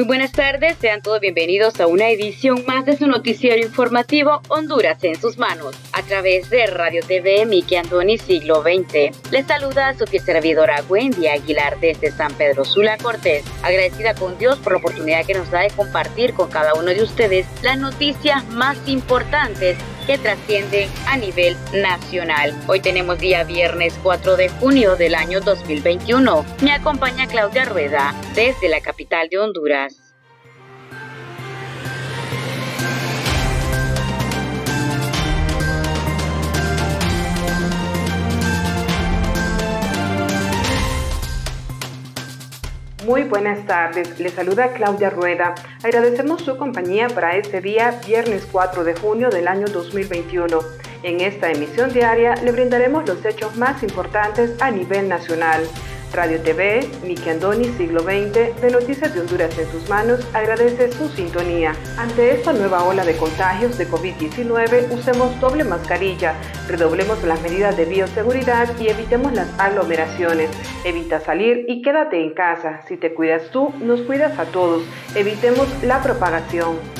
Muy buenas tardes, sean todos bienvenidos a una edición más de su noticiero informativo Honduras en sus manos, a través de Radio TV Miki Andoni Siglo XX. Les saluda a su servidora Wendy Aguilar desde San Pedro Sula Cortés, agradecida con Dios por la oportunidad que nos da de compartir con cada uno de ustedes las noticias más importantes que trascienden a nivel nacional. Hoy tenemos día viernes 4 de junio del año 2021. Me acompaña Claudia Rueda desde la capital de Honduras. Muy buenas tardes, le saluda Claudia Rueda. Agradecemos su compañía para este día, viernes 4 de junio del año 2021. En esta emisión diaria le brindaremos los hechos más importantes a nivel nacional. Radio TV, Miki Andoni, siglo XX, de Noticias de Honduras en sus manos, agradece su sintonía. Ante esta nueva ola de contagios de COVID-19, usemos doble mascarilla, redoblemos las medidas de bioseguridad y evitemos las aglomeraciones. Evita salir y quédate en casa. Si te cuidas tú, nos cuidas a todos. Evitemos la propagación.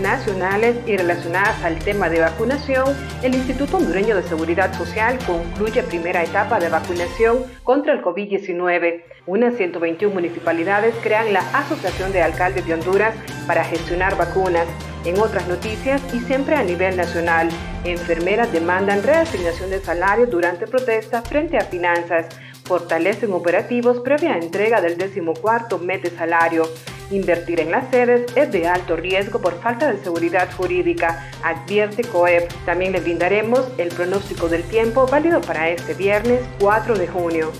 Nacionales y relacionadas al tema de vacunación, el Instituto Hondureño de Seguridad Social concluye primera etapa de vacunación contra el COVID-19. Unas 121 municipalidades crean la Asociación de Alcaldes de Honduras para gestionar vacunas. En otras noticias y siempre a nivel nacional, enfermeras demandan reasignación de salario durante protesta frente a finanzas. Fortalecen operativos previa entrega del decimocuarto mes de salario. Invertir en las sedes es de alto riesgo por falta de seguridad jurídica, advierte COEP. También le brindaremos el pronóstico del tiempo válido para este viernes 4 de junio.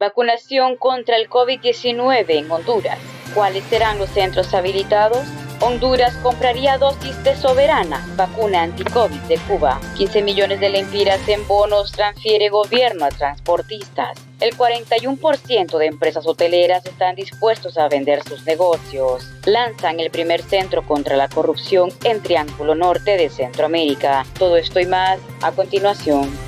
Vacunación contra el COVID-19 en Honduras. ¿Cuáles serán los centros habilitados? Honduras compraría dosis de Soberana, vacuna anti-COVID de Cuba. 15 millones de lempiras en bonos transfiere gobierno a transportistas. El 41% de empresas hoteleras están dispuestos a vender sus negocios. Lanzan el primer centro contra la corrupción en Triángulo Norte de Centroamérica. Todo esto y más a continuación.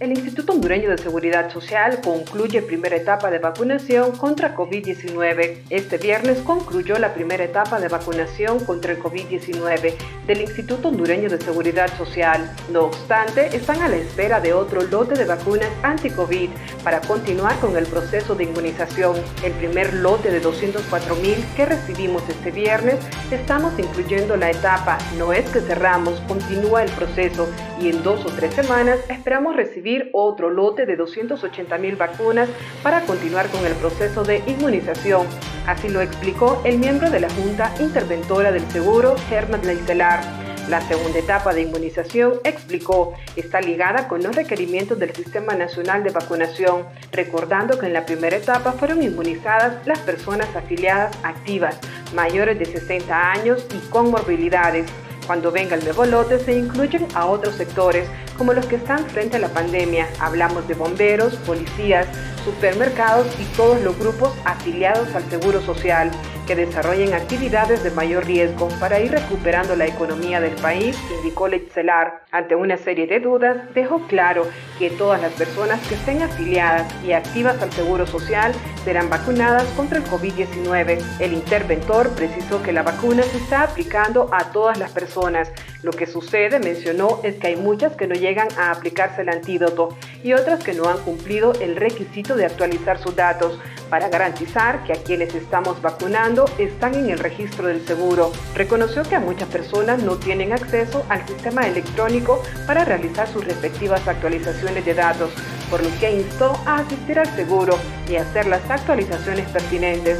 El Instituto Hondureño de Seguridad Social concluye primera etapa de vacunación contra COVID-19. Este viernes concluyó la primera etapa de vacunación contra el COVID-19 del Instituto Hondureño de Seguridad Social. No obstante, están a la espera de otro lote de vacunas anti-COVID para continuar con el proceso de inmunización. El primer lote de 204 mil que recibimos este viernes, estamos incluyendo la etapa. No es que cerramos, continúa el proceso y en dos o tres semanas esperamos recibir otro lote de 280 mil vacunas para continuar con el proceso de inmunización. Así lo explicó el miembro de la Junta Interventora del Seguro, Germán Leicelar. La segunda etapa de inmunización, explicó, está ligada con los requerimientos del Sistema Nacional de Vacunación, recordando que en la primera etapa fueron inmunizadas las personas afiliadas activas, mayores de 60 años y con morbilidades. Cuando venga el nuevo se incluyen a otros sectores como los que están frente a la pandemia. Hablamos de bomberos, policías, supermercados y todos los grupos afiliados al Seguro Social que desarrollen actividades de mayor riesgo para ir recuperando la economía del país, indicó Leitzelar. Ante una serie de dudas, dejó claro que todas las personas que estén afiliadas y activas al Seguro Social serán vacunadas contra el COVID-19. El interventor precisó que la vacuna se está aplicando a todas las personas. Lo que sucede, mencionó, es que hay muchas que no llegan a aplicarse el antídoto y otras que no han cumplido el requisito de actualizar sus datos para garantizar que a quienes estamos vacunando están en el registro del seguro. Reconoció que a muchas personas no tienen acceso al sistema electrónico para realizar sus respectivas actualizaciones de datos, por lo que instó a asistir al seguro y hacer las actualizaciones pertinentes.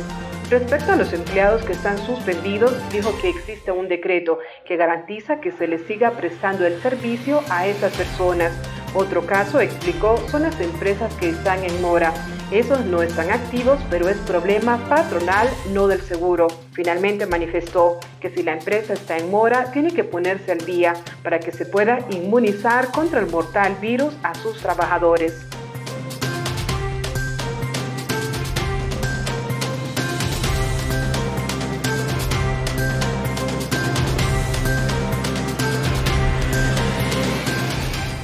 Respecto a los empleados que están suspendidos, dijo que existe un decreto que garantiza que se les siga prestando el servicio a esas personas. Otro caso, explicó, son las empresas que están en mora. Esos no están activos, pero es problema patronal, no del seguro. Finalmente manifestó que si la empresa está en mora, tiene que ponerse al día para que se pueda inmunizar contra el mortal virus a sus trabajadores.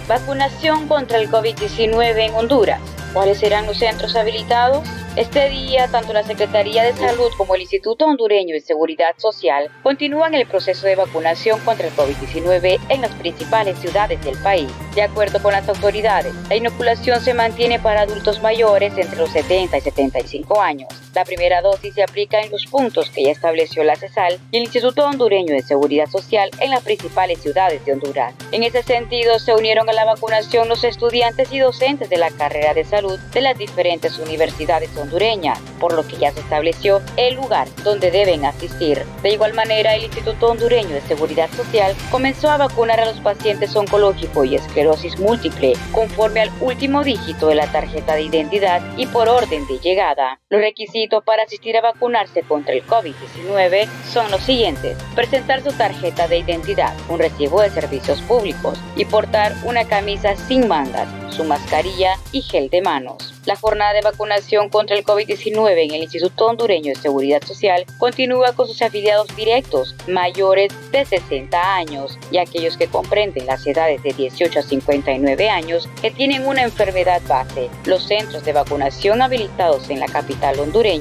Vacunación contra el COVID-19 en Honduras. ¿Cuáles serán los centros habilitados? Este día, tanto la Secretaría de Salud como el Instituto Hondureño de Seguridad Social continúan el proceso de vacunación contra el COVID-19 en las principales ciudades del país. De acuerdo con las autoridades, la inoculación se mantiene para adultos mayores entre los 70 y 75 años. La primera dosis se aplica en los puntos que ya estableció la CESAL y el Instituto Hondureño de Seguridad Social en las principales ciudades de Honduras. En ese sentido, se unieron a la vacunación los estudiantes y docentes de la carrera de salud de las diferentes universidades hondureña, por lo que ya se estableció el lugar donde deben asistir. De igual manera, el Instituto Hondureño de Seguridad Social comenzó a vacunar a los pacientes oncológicos y esclerosis múltiple conforme al último dígito de la tarjeta de identidad y por orden de llegada. Los requisitos para asistir a vacunarse contra el COVID-19 son los siguientes. Presentar su tarjeta de identidad, un recibo de servicios públicos y portar una camisa sin mangas, su mascarilla y gel de manos. La jornada de vacunación contra el COVID-19 en el Instituto Hondureño de Seguridad Social continúa con sus afiliados directos mayores de 60 años y aquellos que comprenden las edades de 18 a 59 años que tienen una enfermedad base. Los centros de vacunación habilitados en la capital hondureña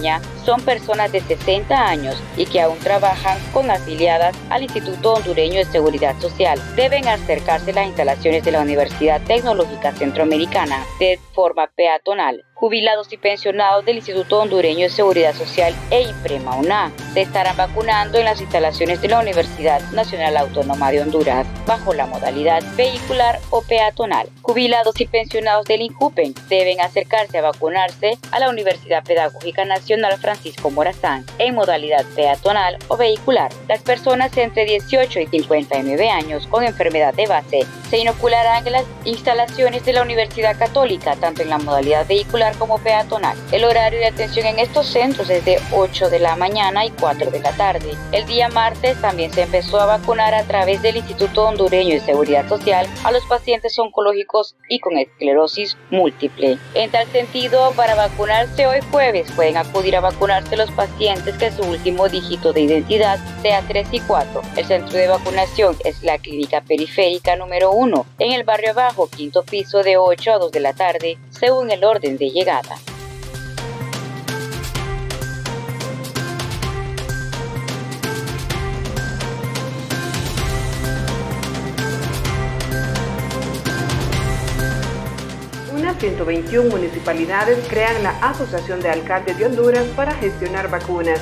son personas de 60 años y que aún trabajan con afiliadas al Instituto Hondureño de Seguridad Social. Deben acercarse a las instalaciones de la Universidad Tecnológica Centroamericana de forma peatonal jubilados y pensionados del Instituto Hondureño de Seguridad Social e IPREMA UNA se estarán vacunando en las instalaciones de la Universidad Nacional Autónoma de Honduras bajo la modalidad vehicular o peatonal. Jubilados y pensionados del INCUPEN deben acercarse a vacunarse a la Universidad Pedagógica Nacional Francisco Morazán en modalidad peatonal o vehicular. Las personas entre 18 y 59 años con enfermedad de base se inocularán en las instalaciones de la Universidad Católica tanto en la modalidad vehicular como peatonal. El horario de atención en estos centros es de 8 de la mañana y 4 de la tarde. El día martes también se empezó a vacunar a través del Instituto Hondureño de Seguridad Social a los pacientes oncológicos y con esclerosis múltiple. En tal sentido, para vacunarse hoy jueves pueden acudir a vacunarse los pacientes que su último dígito de identidad sea 3 y 4. El centro de vacunación es la Clínica Periférica número 1 en el barrio abajo, quinto piso de 8 a 2 de la tarde, según el orden de llegada. Unas 121 municipalidades crean la Asociación de Alcaldes de Honduras para gestionar vacunas.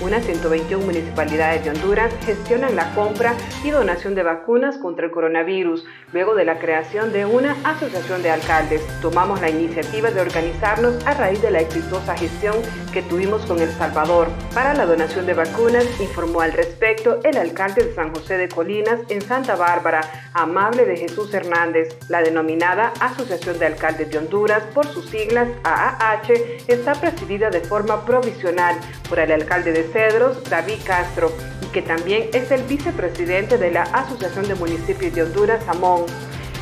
Unas 121 municipalidades de Honduras gestionan la compra y donación de vacunas contra el coronavirus, luego de la creación de una asociación de alcaldes. Tomamos la iniciativa de organizarnos a raíz de la exitosa gestión que tuvimos con El Salvador para la donación de vacunas, informó al respecto el alcalde de San José de Colinas en Santa Bárbara, Amable de Jesús Hernández. La denominada Asociación de Alcaldes de Honduras, por sus siglas AAH, está presidida de forma provisional por el alcalde de Cedros, David Castro, y que también es el vicepresidente de la Asociación de Municipios de Honduras, Amón.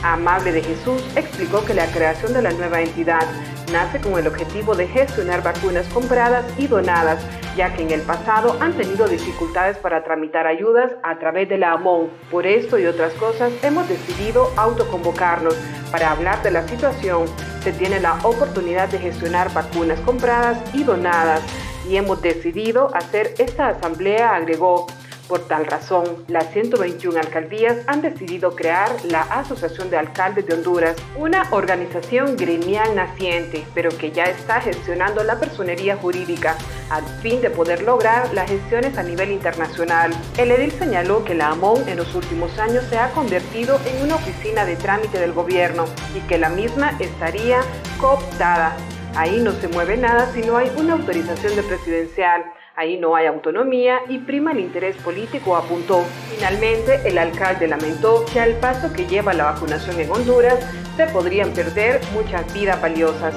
Amable de Jesús explicó que la creación de la nueva entidad nace con el objetivo de gestionar vacunas compradas y donadas, ya que en el pasado han tenido dificultades para tramitar ayudas a través de la AMON. Por esto y otras cosas hemos decidido autoconvocarnos para hablar de la situación. Se tiene la oportunidad de gestionar vacunas compradas y donadas y hemos decidido hacer esta asamblea, agregó. Por tal razón, las 121 alcaldías han decidido crear la Asociación de Alcaldes de Honduras, una organización gremial naciente, pero que ya está gestionando la personería jurídica al fin de poder lograr las gestiones a nivel internacional. El edil señaló que la AMON en los últimos años se ha convertido en una oficina de trámite del gobierno y que la misma estaría cooptada. Ahí no se mueve nada si no hay una autorización de presidencial. Ahí no hay autonomía y prima el interés político, apuntó. Finalmente, el alcalde lamentó que al paso que lleva la vacunación en Honduras se podrían perder muchas vidas valiosas.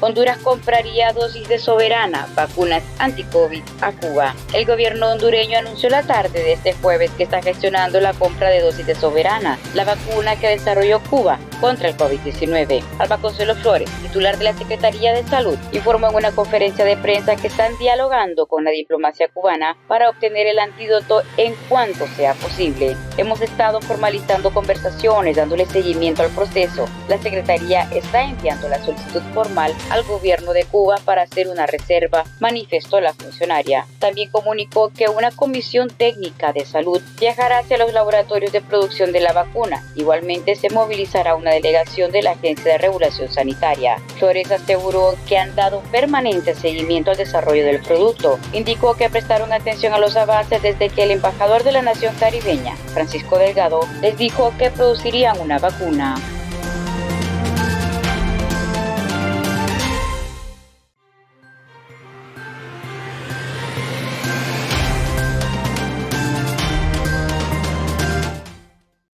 Honduras compraría dosis de Soberana, vacunas anti-COVID, a Cuba. El gobierno hondureño anunció la tarde de este jueves que está gestionando la compra de dosis de Soberana, la vacuna que desarrolló Cuba contra el COVID-19. Alba Consuelo Flores, titular de la Secretaría de Salud, informó en una conferencia de prensa que están dialogando con la diplomacia cubana para obtener el antídoto en cuanto sea posible. Hemos estado formalizando conversaciones, dándole seguimiento al proceso. La Secretaría está enviando la solicitud formal al gobierno de Cuba para hacer una reserva, manifestó la funcionaria. También comunicó que una comisión técnica de salud viajará hacia los laboratorios de producción de la vacuna. Igualmente se movilizará una delegación de la Agencia de Regulación Sanitaria. Flores aseguró que han dado permanente seguimiento al desarrollo del producto. Indicó que prestaron atención a los avances desde que el embajador de la nación caribeña, Francisco Delgado, les dijo que producirían una vacuna.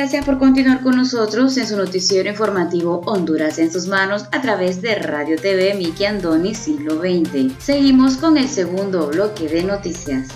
Gracias por continuar con nosotros en su noticiero informativo Honduras en sus manos a través de Radio TV Miki Andoni Siglo XX. Seguimos con el segundo bloque de noticias.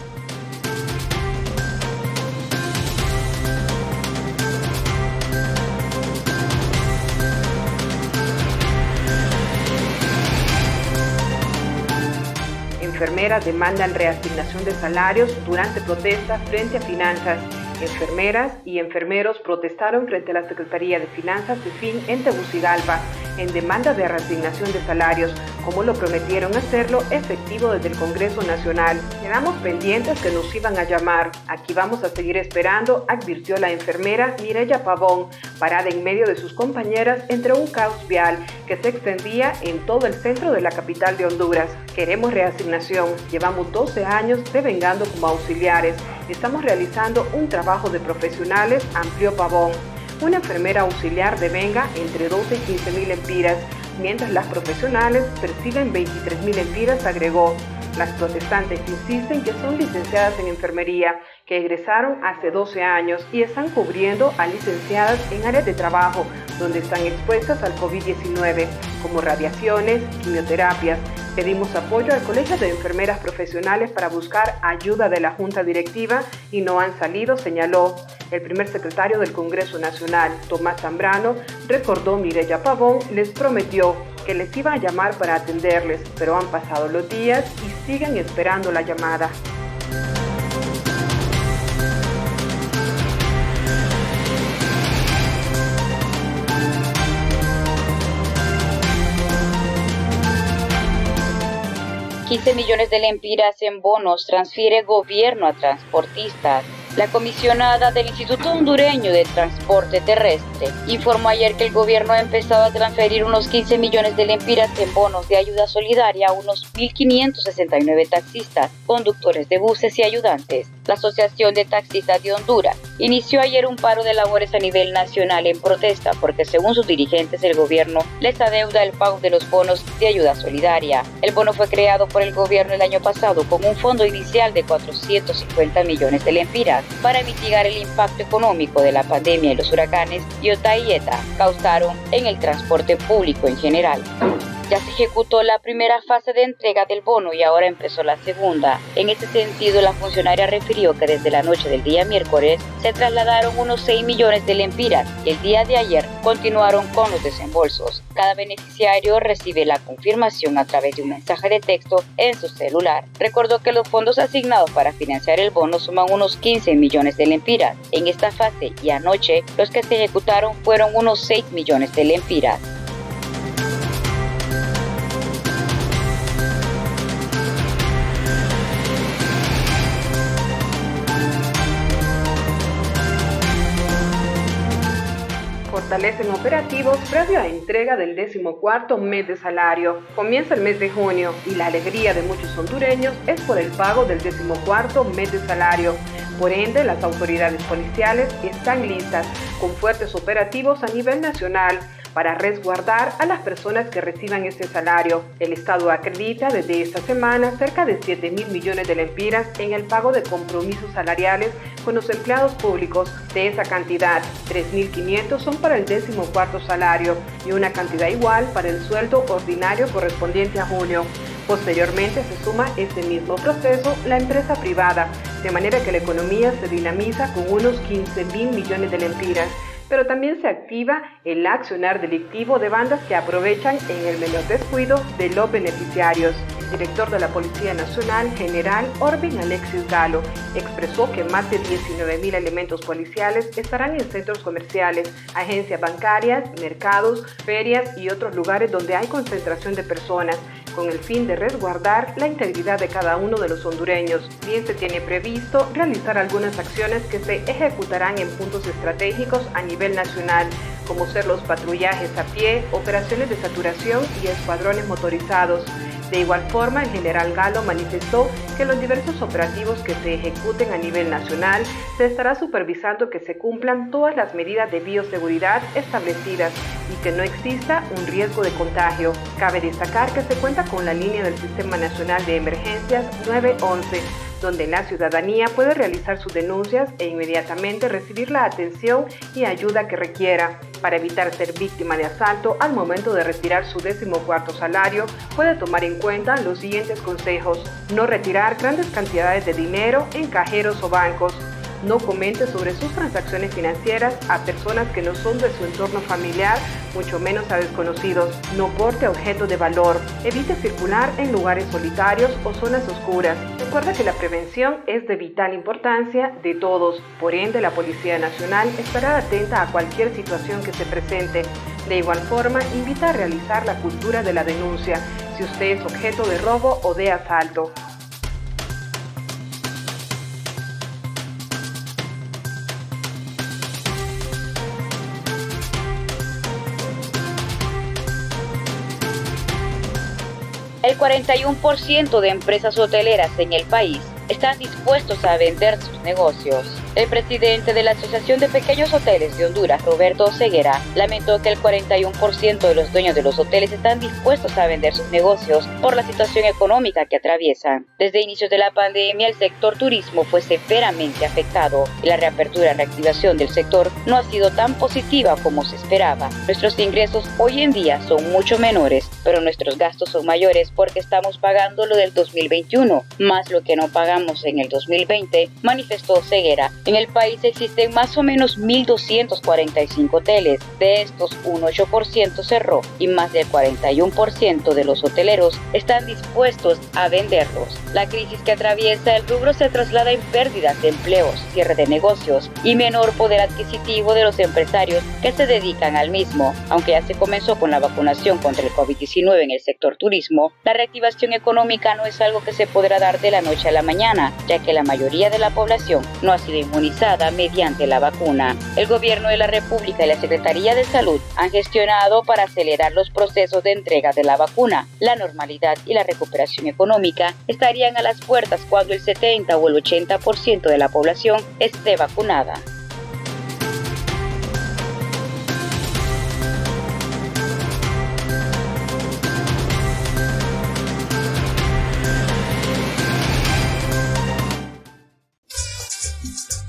Enfermeras demandan reasignación de salarios durante protestas frente a finanzas Enfermeras y enfermeros protestaron frente a la Secretaría de Finanzas de Fin en Tegucigalpa en demanda de reasignación de salarios, como lo prometieron hacerlo efectivo desde el Congreso Nacional. Quedamos pendientes que nos iban a llamar. Aquí vamos a seguir esperando, advirtió la enfermera Mireya Pavón, parada en medio de sus compañeras entre un caos vial que se extendía en todo el centro de la capital de Honduras. Queremos reasignación. Llevamos 12 años devengando como auxiliares. Estamos realizando un trabajo de profesionales, amplió Pavón. Una enfermera auxiliar devenga entre 12 y 15 mil empiras, mientras las profesionales perciben 23 mil empiras, agregó. Las protestantes insisten que son licenciadas en enfermería que egresaron hace 12 años y están cubriendo a licenciadas en áreas de trabajo donde están expuestas al COVID-19, como radiaciones, quimioterapias. Pedimos apoyo al Colegio de Enfermeras Profesionales para buscar ayuda de la Junta Directiva y no han salido, señaló. El primer secretario del Congreso Nacional, Tomás Zambrano, recordó Mireya Pavón, les prometió que les iba a llamar para atenderles, pero han pasado los días y siguen esperando la llamada. 15 millones de lempiras en bonos transfiere gobierno a transportistas. La comisionada del Instituto Hondureño de Transporte Terrestre informó ayer que el gobierno ha empezado a transferir unos 15 millones de lempiras en bonos de ayuda solidaria a unos 1.569 taxistas, conductores de buses y ayudantes. La Asociación de Taxistas de Honduras inició ayer un paro de labores a nivel nacional en protesta porque según sus dirigentes el gobierno les adeuda el pago de los bonos de ayuda solidaria. El bono fue creado por el gobierno el año pasado con un fondo inicial de 450 millones de lempiras para mitigar el impacto económico de la pandemia y los huracanes Iota y Eta causaron en el transporte público en general. Ya se ejecutó la primera fase de entrega del bono y ahora empezó la segunda. En este sentido, la funcionaria refirió que desde la noche del día miércoles se trasladaron unos 6 millones de lempiras y el día de ayer continuaron con los desembolsos. Cada beneficiario recibe la confirmación a través de un mensaje de texto en su celular. Recordó que los fondos asignados para financiar el bono suman unos 15 millones de lempiras. En esta fase y anoche, los que se ejecutaron fueron unos 6 millones de lempiras. Fortalecen operativos previo a entrega del decimocuarto mes de salario. Comienza el mes de junio y la alegría de muchos hondureños es por el pago del decimocuarto mes de salario. Por ende, las autoridades policiales están listas con fuertes operativos a nivel nacional para resguardar a las personas que reciban este salario. El Estado acredita desde esta semana cerca de 7 mil millones de lempiras en el pago de compromisos salariales con los empleados públicos. De esa cantidad, 3.500 son para el décimo cuarto salario y una cantidad igual para el sueldo ordinario correspondiente a junio. Posteriormente se suma este mismo proceso la empresa privada, de manera que la economía se dinamiza con unos 15 mil millones de lempiras pero también se activa el accionar delictivo de bandas que aprovechan en el menor descuido de los beneficiarios. El director de la Policía Nacional, general Orbin Alexis Galo, expresó que más de 19.000 elementos policiales estarán en centros comerciales, agencias bancarias, mercados, ferias y otros lugares donde hay concentración de personas con el fin de resguardar la integridad de cada uno de los hondureños. Bien se tiene previsto realizar algunas acciones que se ejecutarán en puntos estratégicos a nivel nacional, como ser los patrullajes a pie, operaciones de saturación y escuadrones motorizados. De igual forma, el general Galo manifestó que los diversos operativos que se ejecuten a nivel nacional se estará supervisando que se cumplan todas las medidas de bioseguridad establecidas y que no exista un riesgo de contagio. Cabe destacar que se cuenta con la línea del Sistema Nacional de Emergencias 911 donde la ciudadanía puede realizar sus denuncias e inmediatamente recibir la atención y ayuda que requiera. Para evitar ser víctima de asalto al momento de retirar su décimo cuarto salario, puede tomar en cuenta los siguientes consejos. No retirar grandes cantidades de dinero en cajeros o bancos no comente sobre sus transacciones financieras a personas que no son de su entorno familiar, mucho menos a desconocidos. No porte objetos de valor. Evite circular en lugares solitarios o zonas oscuras. Recuerda que la prevención es de vital importancia de todos. Por ende, la Policía Nacional estará atenta a cualquier situación que se presente. De igual forma, invita a realizar la cultura de la denuncia si usted es objeto de robo o de asalto. El 41% de empresas hoteleras en el país están dispuestos a vender sus negocios. El presidente de la Asociación de Pequeños Hoteles de Honduras, Roberto Ceguera, lamentó que el 41% de los dueños de los hoteles están dispuestos a vender sus negocios por la situación económica que atraviesan. Desde inicios de la pandemia, el sector turismo fue severamente afectado y la reapertura y reactivación del sector no ha sido tan positiva como se esperaba. Nuestros ingresos hoy en día son mucho menores, pero nuestros gastos son mayores porque estamos pagando lo del 2021, más lo que no pagamos en el 2020, manifestó Ceguera. En el país existen más o menos 1.245 hoteles. De estos, un 8% cerró y más del 41% de los hoteleros están dispuestos a venderlos. La crisis que atraviesa el rubro se traslada en pérdidas de empleos, cierre de negocios y menor poder adquisitivo de los empresarios que se dedican al mismo. Aunque ya se comenzó con la vacunación contra el COVID-19 en el sector turismo, la reactivación económica no es algo que se podrá dar de la noche a la mañana, ya que la mayoría de la población no ha sido inmunizada mediante la vacuna. El gobierno de la República y la Secretaría de Salud han gestionado para acelerar los procesos de entrega de la vacuna. La normalidad y la recuperación económica estarían a las puertas cuando el 70 o el 80% de la población esté vacunada.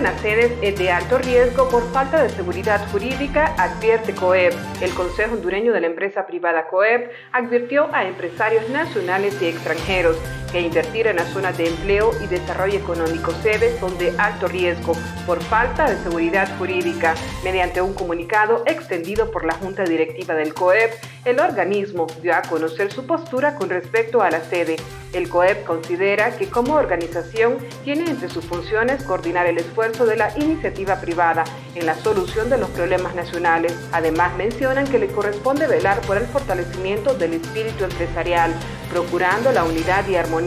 En sedes es de alto riesgo por falta de seguridad jurídica, advierte COEP. El Consejo Hondureño de la Empresa Privada COEP advirtió a empresarios nacionales y extranjeros que invertir en las zonas de empleo y desarrollo económico sedes son de alto riesgo por falta de seguridad jurídica. Mediante un comunicado extendido por la Junta Directiva del COEP, el organismo dio a conocer su postura con respecto a la sede. El COEP considera que como organización tiene entre sus funciones coordinar el esfuerzo de la iniciativa privada en la solución de los problemas nacionales. Además mencionan que le corresponde velar por el fortalecimiento del espíritu empresarial, procurando la unidad y armonía.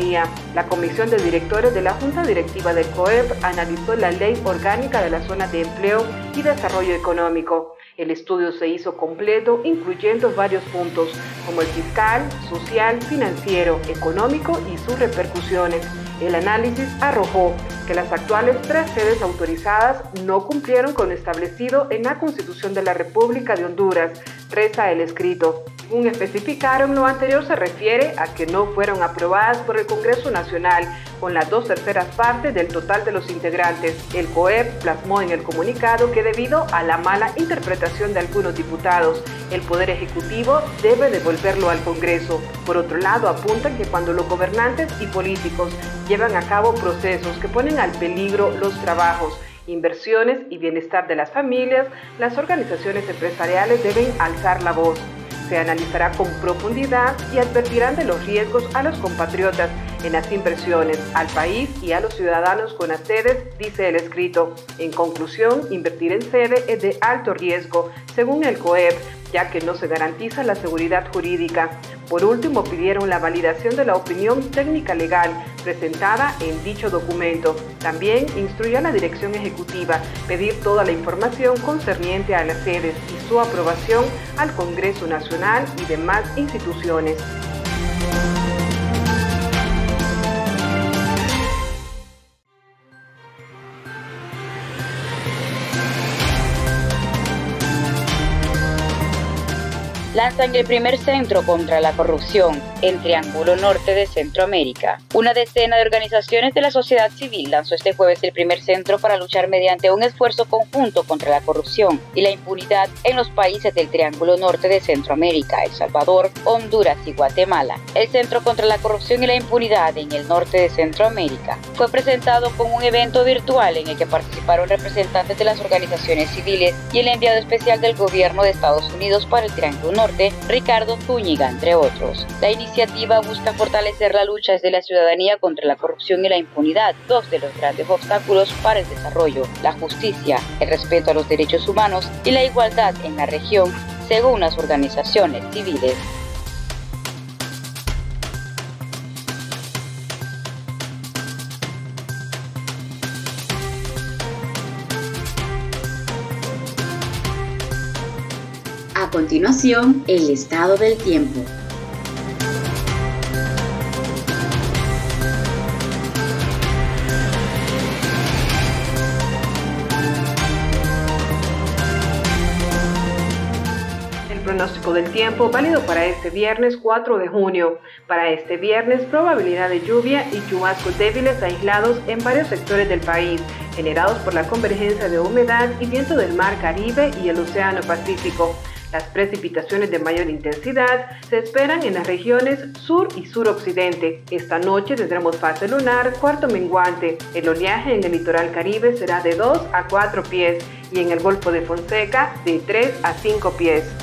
La Comisión de Directores de la Junta Directiva del COEP analizó la Ley Orgánica de la Zona de Empleo y Desarrollo Económico. El estudio se hizo completo, incluyendo varios puntos, como el fiscal, social, financiero, económico y sus repercusiones. El análisis arrojó que las actuales tres sedes autorizadas no cumplieron con lo establecido en la Constitución de la República de Honduras, reza el escrito. Según especificaron, lo anterior se refiere a que no fueron aprobadas por el Congreso Nacional con las dos terceras partes del total de los integrantes. El COEP plasmó en el comunicado que debido a la mala interpretación de algunos diputados, el Poder Ejecutivo debe devolverlo al Congreso. Por otro lado, apuntan que cuando los gobernantes y políticos llevan a cabo procesos que ponen al peligro los trabajos, inversiones y bienestar de las familias, las organizaciones empresariales deben alzar la voz se analizará con profundidad y advertirán de los riesgos a los compatriotas en las inversiones, al país y a los ciudadanos con las sedes, dice el escrito. En conclusión, invertir en sede es de alto riesgo, según el COEP, ya que no se garantiza la seguridad jurídica. Por último, pidieron la validación de la opinión técnica legal presentada en dicho documento. También instruyó a la Dirección Ejecutiva pedir toda la información concerniente a las sedes y su aprobación al Congreso Nacional y demás instituciones. Lanzan el primer centro contra la corrupción en Triángulo Norte de Centroamérica. Una decena de organizaciones de la sociedad civil lanzó este jueves el primer centro para luchar mediante un esfuerzo conjunto contra la corrupción y la impunidad en los países del Triángulo Norte de Centroamérica, El Salvador, Honduras y Guatemala. El Centro contra la Corrupción y la Impunidad en el norte de Centroamérica fue presentado con un evento virtual en el que participaron representantes de las organizaciones civiles y el enviado especial del gobierno de Estados Unidos para el Triángulo Norte, Ricardo Zúñiga, entre otros. La iniciativa busca fortalecer la lucha desde la ciudadanía contra la corrupción y la impunidad, dos de los grandes obstáculos para el desarrollo, la justicia, el respeto a los derechos humanos y la igualdad en la región, según las organizaciones civiles. Continuación, el estado del tiempo. El pronóstico del tiempo válido para este viernes 4 de junio. Para este viernes, probabilidad de lluvia y chubascos débiles aislados en varios sectores del país, generados por la convergencia de humedad y viento del Mar Caribe y el Océano Pacífico. Las precipitaciones de mayor intensidad se esperan en las regiones sur y suroccidente. Esta noche tendremos fase lunar cuarto menguante. El oleaje en el litoral caribe será de 2 a 4 pies y en el Golfo de Fonseca de 3 a 5 pies.